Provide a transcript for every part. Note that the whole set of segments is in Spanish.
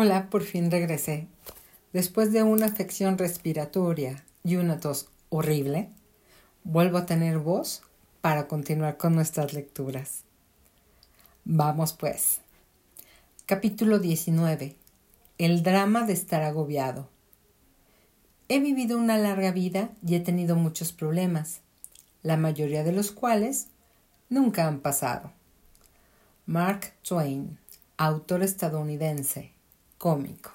Hola, por fin regresé. Después de una afección respiratoria y una tos horrible, vuelvo a tener voz para continuar con nuestras lecturas. Vamos pues. Capítulo 19. El drama de estar agobiado. He vivido una larga vida y he tenido muchos problemas, la mayoría de los cuales nunca han pasado. Mark Twain, autor estadounidense, cómico.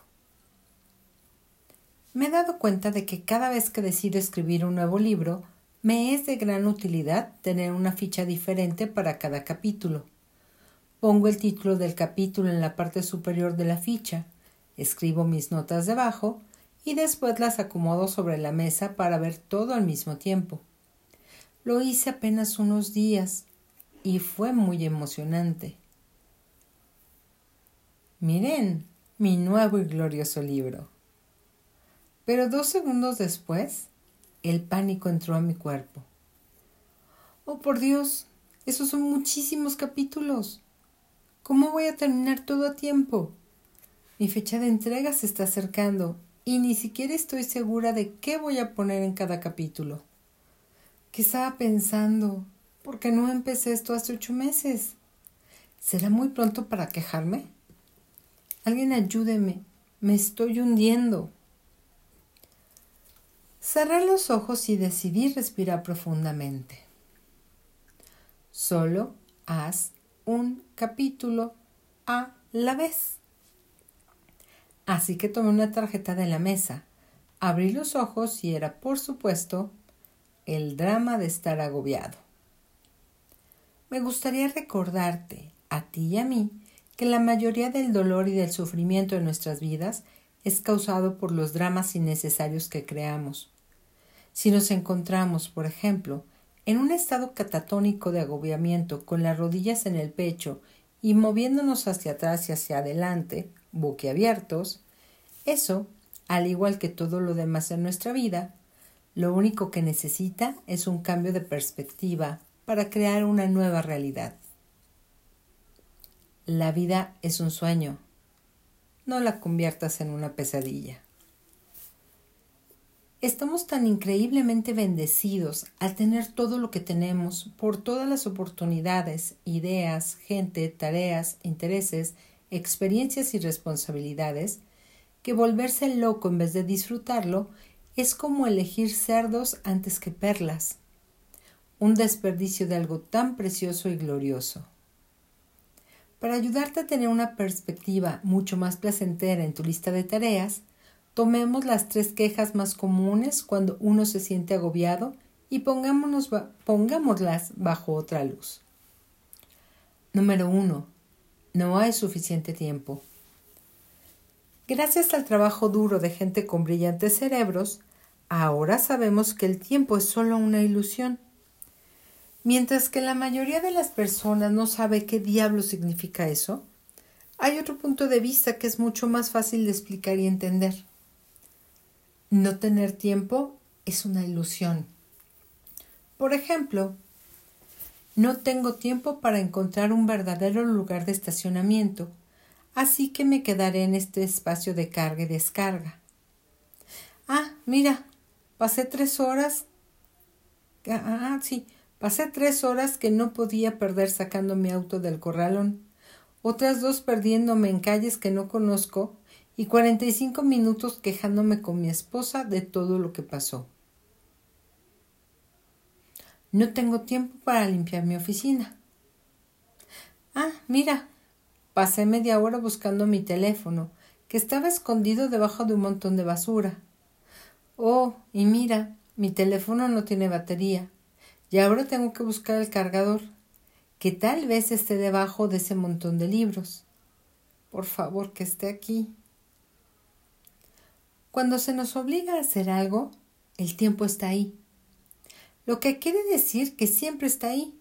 Me he dado cuenta de que cada vez que decido escribir un nuevo libro, me es de gran utilidad tener una ficha diferente para cada capítulo. Pongo el título del capítulo en la parte superior de la ficha, escribo mis notas debajo y después las acomodo sobre la mesa para ver todo al mismo tiempo. Lo hice apenas unos días y fue muy emocionante. Miren, mi nuevo y glorioso libro. Pero dos segundos después, el pánico entró a mi cuerpo. Oh, por Dios, esos son muchísimos capítulos. ¿Cómo voy a terminar todo a tiempo? Mi fecha de entrega se está acercando y ni siquiera estoy segura de qué voy a poner en cada capítulo. ¿Qué estaba pensando? ¿Por qué no empecé esto hace ocho meses? ¿Será muy pronto para quejarme? Alguien ayúdeme. Me estoy hundiendo. Cerré los ojos y decidí respirar profundamente. Solo haz un capítulo a la vez. Así que tomé una tarjeta de la mesa, abrí los ojos y era, por supuesto, el drama de estar agobiado. Me gustaría recordarte, a ti y a mí, que la mayoría del dolor y del sufrimiento de nuestras vidas es causado por los dramas innecesarios que creamos. Si nos encontramos, por ejemplo, en un estado catatónico de agobiamiento con las rodillas en el pecho y moviéndonos hacia atrás y hacia adelante, boquiabiertos, eso, al igual que todo lo demás en nuestra vida, lo único que necesita es un cambio de perspectiva para crear una nueva realidad. La vida es un sueño. No la conviertas en una pesadilla. Estamos tan increíblemente bendecidos al tener todo lo que tenemos por todas las oportunidades, ideas, gente, tareas, intereses, experiencias y responsabilidades, que volverse loco en vez de disfrutarlo es como elegir cerdos antes que perlas, un desperdicio de algo tan precioso y glorioso. Para ayudarte a tener una perspectiva mucho más placentera en tu lista de tareas, tomemos las tres quejas más comunes cuando uno se siente agobiado y pongámoslas bajo otra luz. Número 1. No hay suficiente tiempo. Gracias al trabajo duro de gente con brillantes cerebros, ahora sabemos que el tiempo es solo una ilusión. Mientras que la mayoría de las personas no sabe qué diablo significa eso, hay otro punto de vista que es mucho más fácil de explicar y entender. No tener tiempo es una ilusión. Por ejemplo, no tengo tiempo para encontrar un verdadero lugar de estacionamiento, así que me quedaré en este espacio de carga y descarga. Ah, mira, pasé tres horas. Ah, sí, Pasé tres horas que no podía perder sacando mi auto del corralón, otras dos perdiéndome en calles que no conozco y cuarenta y cinco minutos quejándome con mi esposa de todo lo que pasó. No tengo tiempo para limpiar mi oficina. Ah, mira, pasé media hora buscando mi teléfono, que estaba escondido debajo de un montón de basura. Oh, y mira, mi teléfono no tiene batería. Y ahora tengo que buscar el cargador, que tal vez esté debajo de ese montón de libros. Por favor, que esté aquí. Cuando se nos obliga a hacer algo, el tiempo está ahí. Lo que quiere decir que siempre está ahí,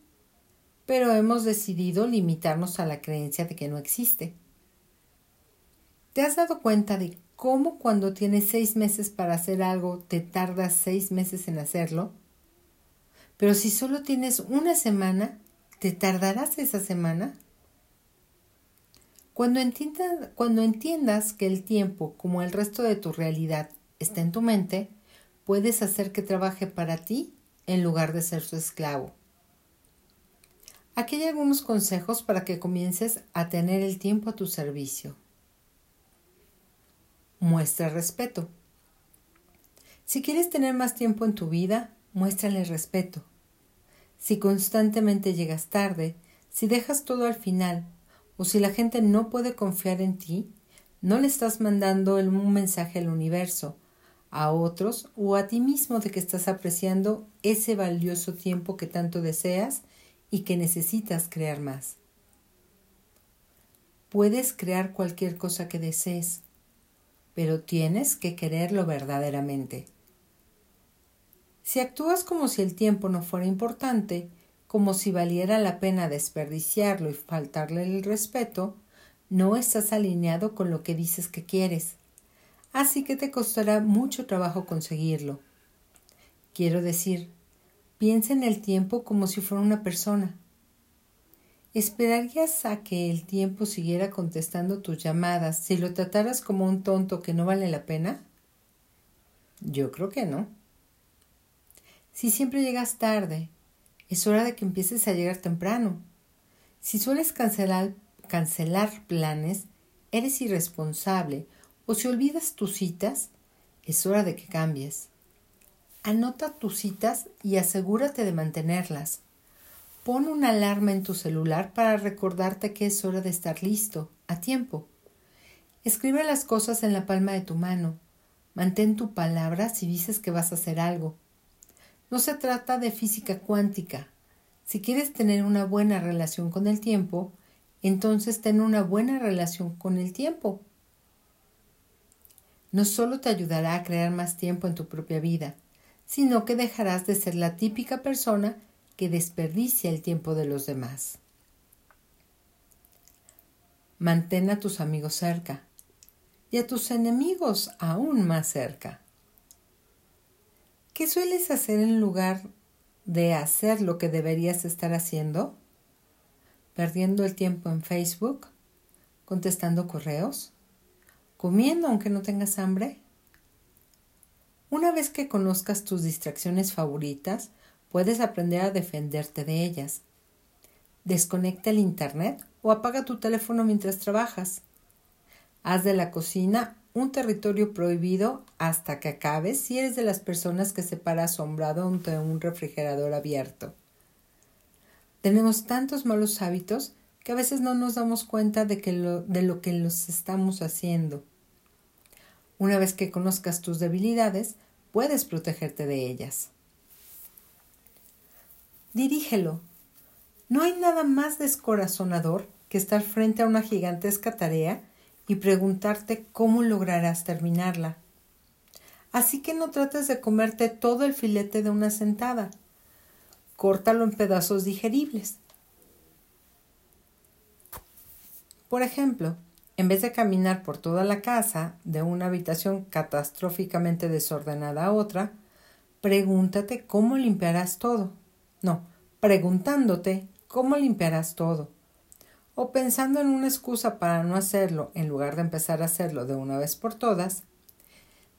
pero hemos decidido limitarnos a la creencia de que no existe. ¿Te has dado cuenta de cómo cuando tienes seis meses para hacer algo te tardas seis meses en hacerlo? Pero si solo tienes una semana, ¿te tardarás esa semana? Cuando, entiendas que el tiempo, como el resto de tu realidad, está en tu mente, puedes hacer que trabaje para ti en lugar de ser su esclavo. Aquí hay algunos consejos para que comiences a tener el tiempo a tu servicio. Muestra respeto. Si quieres tener más tiempo en tu vida, muéstrale respeto. Si constantemente llegas tarde, si dejas todo al final, o si la gente no puede confiar en ti, no le estás mandando un mensaje al universo, a otros o a ti mismo de que estás apreciando ese valioso tiempo que tanto deseas y que necesitas crear más. Puedes crear cualquier cosa que desees, pero tienes que quererlo verdaderamente. Si actúas como si el tiempo no fuera importante, como si valiera la pena desperdiciarlo y faltarle el respeto, no estás alineado con lo que dices que quieres. Así que te costará mucho trabajo conseguirlo. Quiero decir, Piensa en el tiempo como si fuera una persona. ¿Esperarías a que el tiempo siguiera contestando tus llamadas si lo trataras como un tonto que no vale la pena? Yo creo que no. Si siempre llegas tarde, es hora de que empieces a llegar temprano. Si sueles cancelar, cancelar planes, eres irresponsable o si olvidas tus citas, es hora de que cambies. Anota tus citas y asegúrate de mantenerlas. Pon una alarma en tu celular para recordarte que es hora de estar listo, a tiempo. Escribe las cosas en la palma de tu mano. Mantén tu palabra si dices que vas a hacer algo. No se trata de física cuántica. Si quieres tener una buena relación con el tiempo, entonces ten una buena relación con el tiempo. No solo te ayudará a crear más tiempo en tu propia vida, sino que dejarás de ser la típica persona que desperdicia el tiempo de los demás. Mantén a tus amigos cerca y a tus enemigos aún más cerca. ¿Qué sueles hacer en lugar de hacer lo que deberías estar haciendo? ¿Perdiendo el tiempo en Facebook? ¿Contestando correos? ¿Comiendo aunque no tengas hambre? Una vez que conozcas tus distracciones favoritas, puedes aprender a defenderte de ellas. Desconecta el Internet o apaga tu teléfono mientras trabajas. Haz de la cocina un territorio prohibido hasta que acabes si eres de las personas que se para asombrado ante un refrigerador abierto. Tenemos tantos malos hábitos que a veces no nos damos cuenta de, que lo, de lo que los estamos haciendo. Una vez que conozcas tus debilidades, puedes protegerte de ellas. Dirígelo. No hay nada más descorazonador que estar frente a una gigantesca tarea y preguntarte cómo lograrás terminarla. Así que no trates de comerte todo el filete de una sentada. Córtalo en pedazos digeribles. Por ejemplo, en vez de caminar por toda la casa de una habitación catastróficamente desordenada a otra, pregúntate cómo limpiarás todo. No, preguntándote cómo limpiarás todo. O pensando en una excusa para no hacerlo en lugar de empezar a hacerlo de una vez por todas,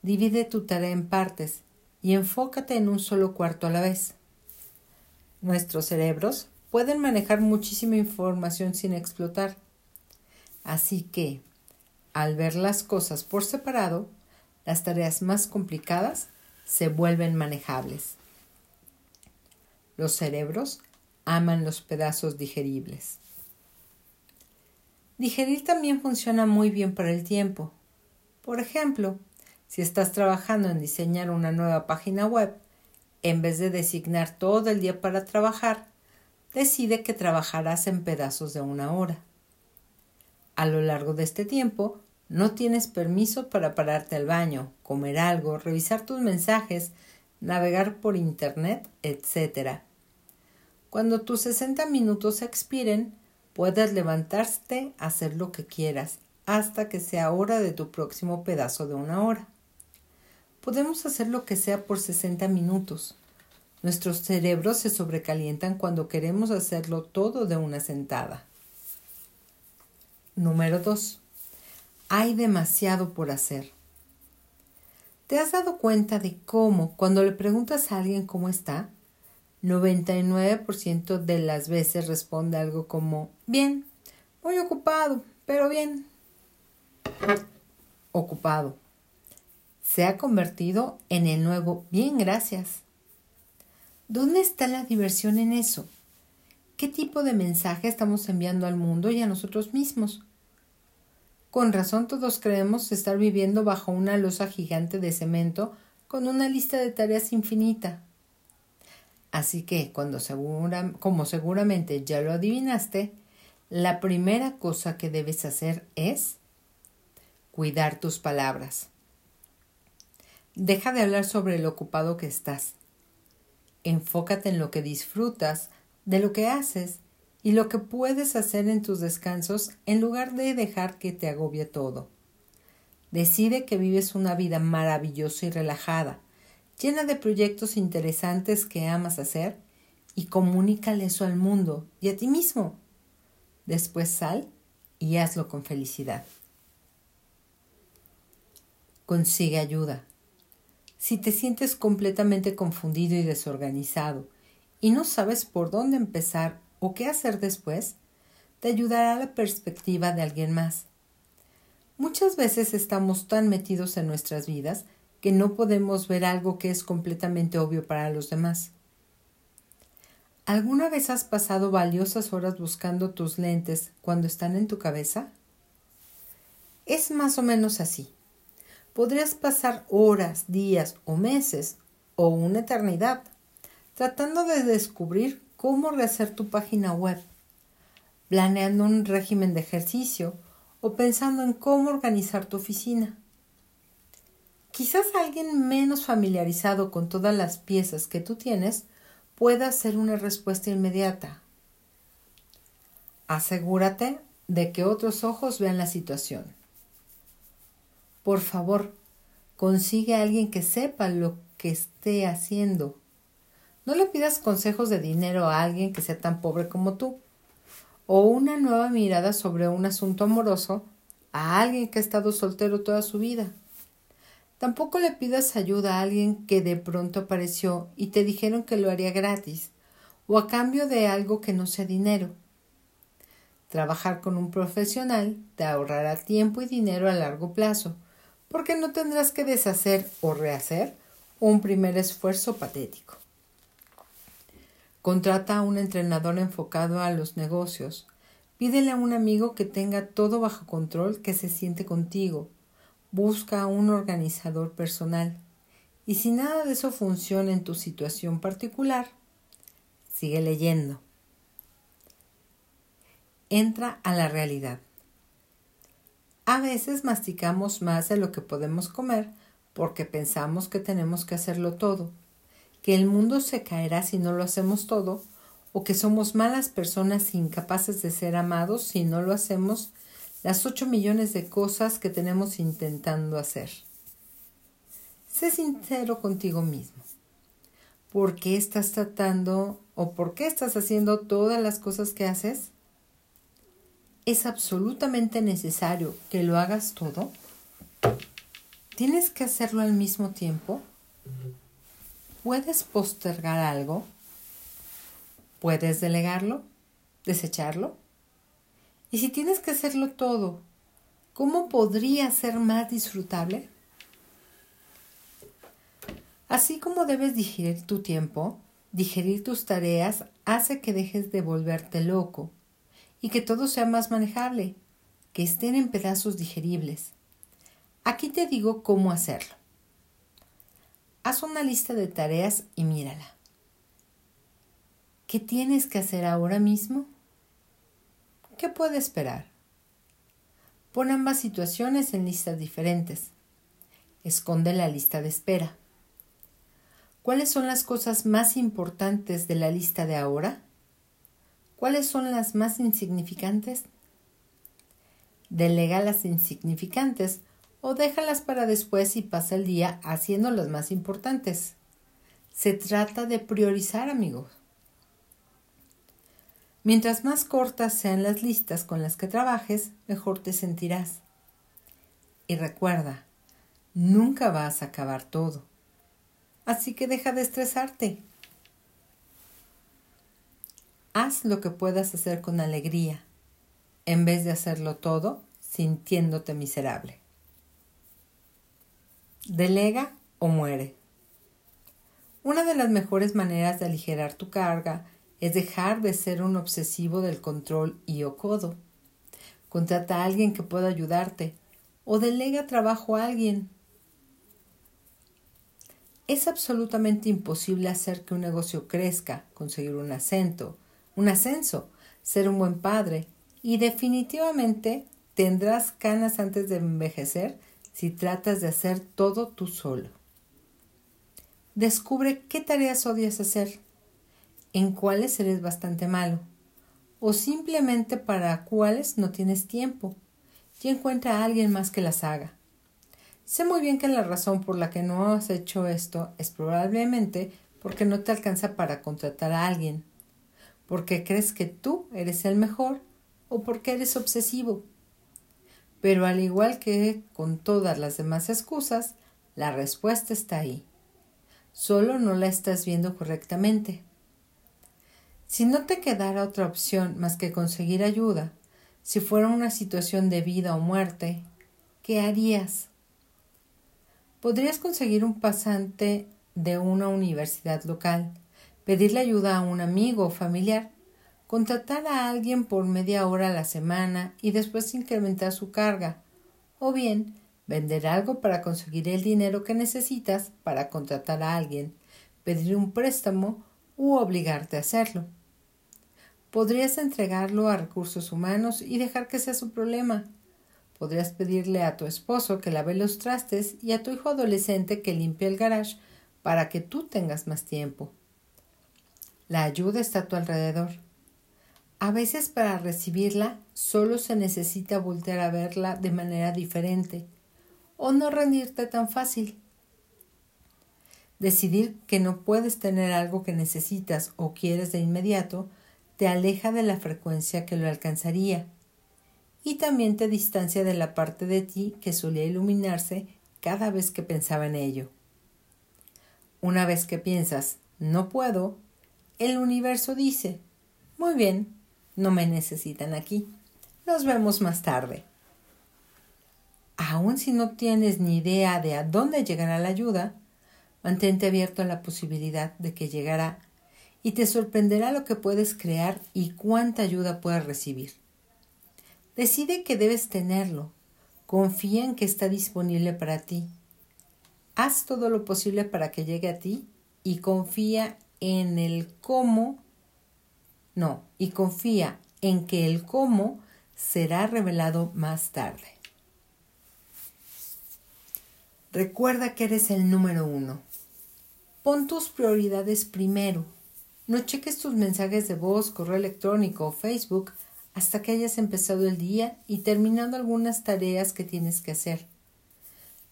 divide tu tarea en partes y enfócate en un solo cuarto a la vez. Nuestros cerebros pueden manejar muchísima información sin explotar Así que, al ver las cosas por separado, las tareas más complicadas se vuelven manejables. Los cerebros aman los pedazos digeribles. Digerir también funciona muy bien para el tiempo. Por ejemplo, si estás trabajando en diseñar una nueva página web, en vez de designar todo el día para trabajar, decide que trabajarás en pedazos de una hora. A lo largo de este tiempo, no tienes permiso para pararte al baño, comer algo, revisar tus mensajes, navegar por Internet, etc. Cuando tus 60 minutos expiren, puedes levantarte hacer lo que quieras hasta que sea hora de tu próximo pedazo de una hora. Podemos hacer lo que sea por 60 minutos. Nuestros cerebros se sobrecalientan cuando queremos hacerlo todo de una sentada. Número 2. Hay demasiado por hacer. ¿Te has dado cuenta de cómo cuando le preguntas a alguien cómo está, 99% de las veces responde algo como bien, muy ocupado, pero bien. Ocupado. Se ha convertido en el nuevo bien, gracias. ¿Dónde está la diversión en eso? ¿Qué tipo de mensaje estamos enviando al mundo y a nosotros mismos? Con razón todos creemos estar viviendo bajo una losa gigante de cemento con una lista de tareas infinita. Así que, cuando como seguramente ya lo adivinaste, la primera cosa que debes hacer es cuidar tus palabras. Deja de hablar sobre lo ocupado que estás. Enfócate en lo que disfrutas de lo que haces y lo que puedes hacer en tus descansos en lugar de dejar que te agobie todo. Decide que vives una vida maravillosa y relajada, llena de proyectos interesantes que amas hacer y comunícale eso al mundo y a ti mismo. Después sal y hazlo con felicidad. Consigue ayuda. Si te sientes completamente confundido y desorganizado y no sabes por dónde empezar o qué hacer después, te ayudará la perspectiva de alguien más. Muchas veces estamos tan metidos en nuestras vidas que no podemos ver algo que es completamente obvio para los demás. ¿Alguna vez has pasado valiosas horas buscando tus lentes cuando están en tu cabeza? Es más o menos así. Podrías pasar horas, días o meses o una eternidad tratando de descubrir cómo rehacer tu página web, planeando un régimen de ejercicio o pensando en cómo organizar tu oficina. Quizás alguien menos familiarizado con todas las piezas que tú tienes pueda hacer una respuesta inmediata. Asegúrate de que otros ojos vean la situación. Por favor, consigue a alguien que sepa lo que esté haciendo no le pidas consejos de dinero a alguien que sea tan pobre como tú, o una nueva mirada sobre un asunto amoroso a alguien que ha estado soltero toda su vida. Tampoco le pidas ayuda a alguien que de pronto apareció y te dijeron que lo haría gratis, o a cambio de algo que no sea dinero. Trabajar con un profesional te ahorrará tiempo y dinero a largo plazo, porque no tendrás que deshacer o rehacer un primer esfuerzo patético. Contrata a un entrenador enfocado a los negocios. Pídele a un amigo que tenga todo bajo control que se siente contigo. Busca un organizador personal. Y si nada de eso funciona en tu situación particular, sigue leyendo. Entra a la realidad. A veces masticamos más de lo que podemos comer porque pensamos que tenemos que hacerlo todo que el mundo se caerá si no lo hacemos todo, o que somos malas personas incapaces de ser amados si no lo hacemos las ocho millones de cosas que tenemos intentando hacer. Sé sincero contigo mismo. ¿Por qué estás tratando o por qué estás haciendo todas las cosas que haces? ¿Es absolutamente necesario que lo hagas todo? ¿Tienes que hacerlo al mismo tiempo? ¿Puedes postergar algo? ¿Puedes delegarlo? ¿Desecharlo? Y si tienes que hacerlo todo, ¿cómo podría ser más disfrutable? Así como debes digerir tu tiempo, digerir tus tareas hace que dejes de volverte loco y que todo sea más manejable, que estén en pedazos digeribles. Aquí te digo cómo hacerlo. Haz una lista de tareas y mírala. ¿Qué tienes que hacer ahora mismo? ¿Qué puede esperar? Pon ambas situaciones en listas diferentes. Esconde la lista de espera. ¿Cuáles son las cosas más importantes de la lista de ahora? ¿Cuáles son las más insignificantes? Delega las insignificantes o déjalas para después y pasa el día haciendo las más importantes. Se trata de priorizar, amigos. Mientras más cortas sean las listas con las que trabajes, mejor te sentirás. Y recuerda, nunca vas a acabar todo. Así que deja de estresarte. Haz lo que puedas hacer con alegría, en vez de hacerlo todo sintiéndote miserable. Delega o muere. Una de las mejores maneras de aligerar tu carga es dejar de ser un obsesivo del control y o codo. Contrata a alguien que pueda ayudarte o delega trabajo a alguien. Es absolutamente imposible hacer que un negocio crezca, conseguir un acento, un ascenso, ser un buen padre y definitivamente tendrás canas antes de envejecer si tratas de hacer todo tú solo. Descubre qué tareas odias hacer en cuáles eres bastante malo o simplemente para cuáles no tienes tiempo y encuentra a alguien más que las haga. Sé muy bien que la razón por la que no has hecho esto es probablemente porque no te alcanza para contratar a alguien, porque crees que tú eres el mejor o porque eres obsesivo. Pero al igual que con todas las demás excusas, la respuesta está ahí. Solo no la estás viendo correctamente. Si no te quedara otra opción más que conseguir ayuda, si fuera una situación de vida o muerte, ¿qué harías? Podrías conseguir un pasante de una universidad local, pedirle ayuda a un amigo o familiar, contratar a alguien por media hora a la semana y después incrementar su carga, o bien vender algo para conseguir el dinero que necesitas para contratar a alguien, pedir un préstamo u obligarte a hacerlo podrías entregarlo a recursos humanos y dejar que sea su problema. Podrías pedirle a tu esposo que lave los trastes y a tu hijo adolescente que limpie el garage para que tú tengas más tiempo. La ayuda está a tu alrededor. A veces para recibirla solo se necesita voltear a verla de manera diferente o no rendirte tan fácil. Decidir que no puedes tener algo que necesitas o quieres de inmediato te aleja de la frecuencia que lo alcanzaría y también te distancia de la parte de ti que solía iluminarse cada vez que pensaba en ello. Una vez que piensas no puedo, el universo dice muy bien, no me necesitan aquí. Nos vemos más tarde. Aun si no tienes ni idea de a dónde llegará la ayuda, mantente abierto a la posibilidad de que llegará y te sorprenderá lo que puedes crear y cuánta ayuda puedes recibir. Decide que debes tenerlo. Confía en que está disponible para ti. Haz todo lo posible para que llegue a ti y confía en el cómo. No, y confía en que el cómo será revelado más tarde. Recuerda que eres el número uno. Pon tus prioridades primero no cheques tus mensajes de voz, correo electrónico o Facebook hasta que hayas empezado el día y terminado algunas tareas que tienes que hacer.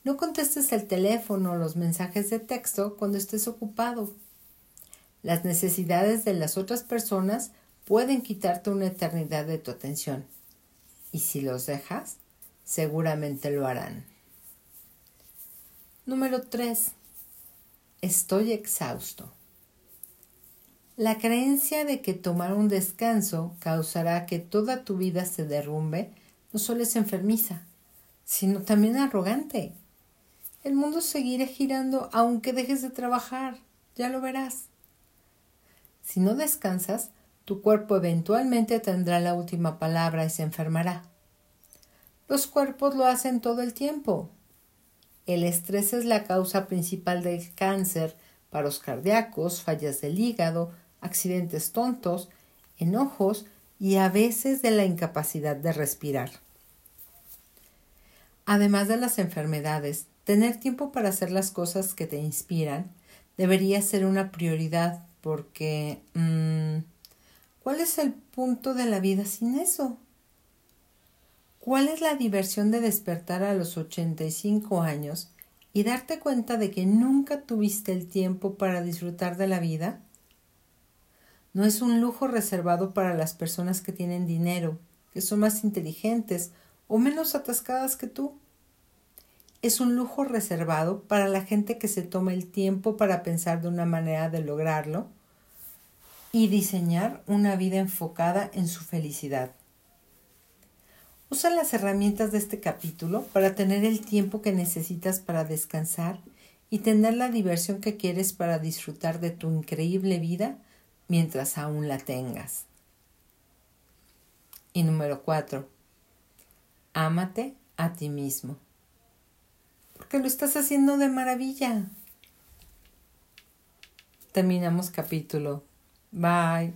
No contestes el teléfono o los mensajes de texto cuando estés ocupado. Las necesidades de las otras personas pueden quitarte una eternidad de tu atención. Y si los dejas, seguramente lo harán. Número 3. Estoy exhausto. La creencia de que tomar un descanso causará que toda tu vida se derrumbe no solo es enfermiza, sino también arrogante. El mundo seguirá girando aunque dejes de trabajar, ya lo verás. Si no descansas, tu cuerpo eventualmente tendrá la última palabra y se enfermará. Los cuerpos lo hacen todo el tiempo. El estrés es la causa principal del cáncer, paros cardíacos, fallas del hígado, accidentes tontos, enojos y a veces de la incapacidad de respirar. Además de las enfermedades, tener tiempo para hacer las cosas que te inspiran debería ser una prioridad porque mm, ¿cuál es el punto de la vida sin eso? ¿Cuál es la diversión de despertar a los 85 años y darte cuenta de que nunca tuviste el tiempo para disfrutar de la vida? No es un lujo reservado para las personas que tienen dinero, que son más inteligentes o menos atascadas que tú. Es un lujo reservado para la gente que se toma el tiempo para pensar de una manera de lograrlo y diseñar una vida enfocada en su felicidad. Usa las herramientas de este capítulo para tener el tiempo que necesitas para descansar y tener la diversión que quieres para disfrutar de tu increíble vida mientras aún la tengas. Y número cuatro, ámate a ti mismo. Porque lo estás haciendo de maravilla. Terminamos capítulo. Bye.